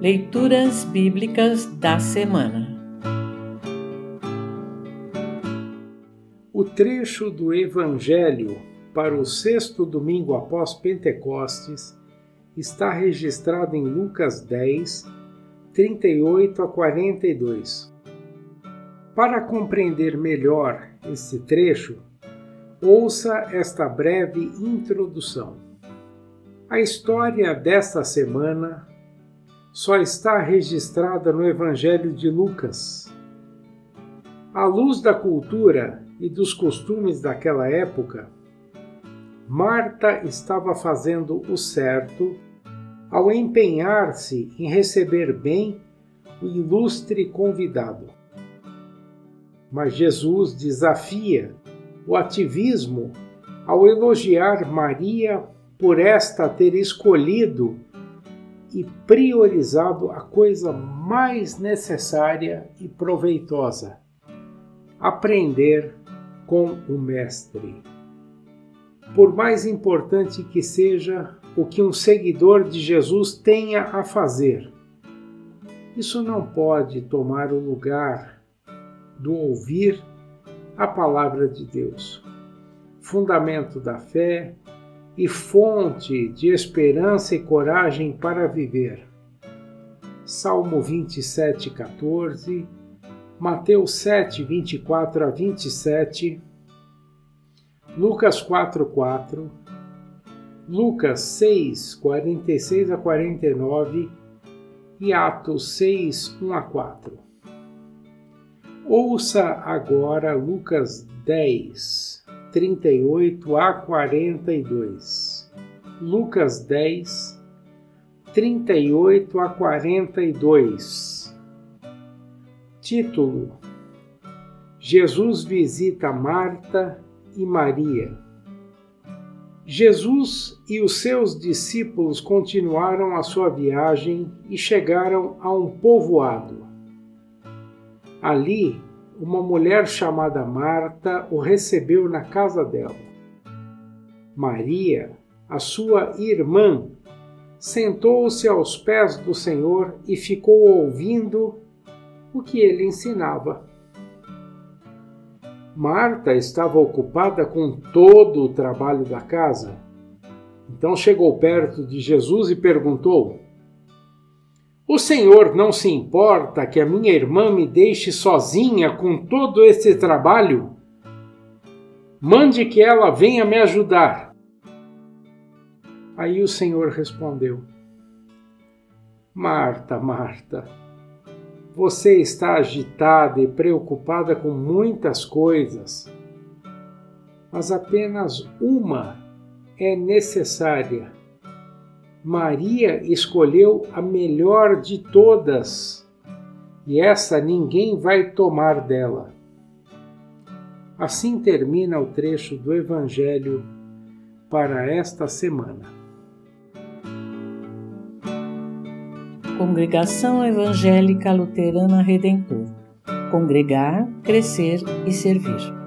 Leituras Bíblicas da Semana O trecho do Evangelho para o sexto domingo após Pentecostes está registrado em Lucas 10, 38 a 42. Para compreender melhor esse trecho, ouça esta breve introdução. A história desta semana só está registrada no Evangelho de Lucas. À luz da cultura e dos costumes daquela época, Marta estava fazendo o certo ao empenhar-se em receber bem o ilustre convidado. Mas Jesus desafia o ativismo ao elogiar Maria por esta ter escolhido e priorizado a coisa mais necessária e proveitosa: aprender com o Mestre. Por mais importante que seja o que um seguidor de Jesus tenha a fazer, isso não pode tomar o lugar do ouvir a palavra de Deus, fundamento da fé e fonte de esperança e coragem para viver. Salmo 27, 14, Mateus 7, 24 a 27, Lucas 4, 4, Lucas 6, 46 a 49 e Atos 6, 1 a 4. Ouça agora Lucas 10, 38 a 42. Lucas 10, 38 a 42. Título: Jesus visita Marta e Maria. Jesus e os seus discípulos continuaram a sua viagem e chegaram a um povoado. Ali, uma mulher chamada Marta o recebeu na casa dela. Maria, a sua irmã, sentou-se aos pés do Senhor e ficou ouvindo o que ele ensinava. Marta estava ocupada com todo o trabalho da casa. Então chegou perto de Jesus e perguntou: o Senhor não se importa que a minha irmã me deixe sozinha com todo esse trabalho? Mande que ela venha me ajudar. Aí o Senhor respondeu: Marta, Marta, você está agitada e preocupada com muitas coisas, mas apenas uma é necessária. Maria escolheu a melhor de todas, e essa ninguém vai tomar dela. Assim termina o trecho do Evangelho para esta semana. Congregação Evangélica Luterana Redentor Congregar, Crescer e Servir.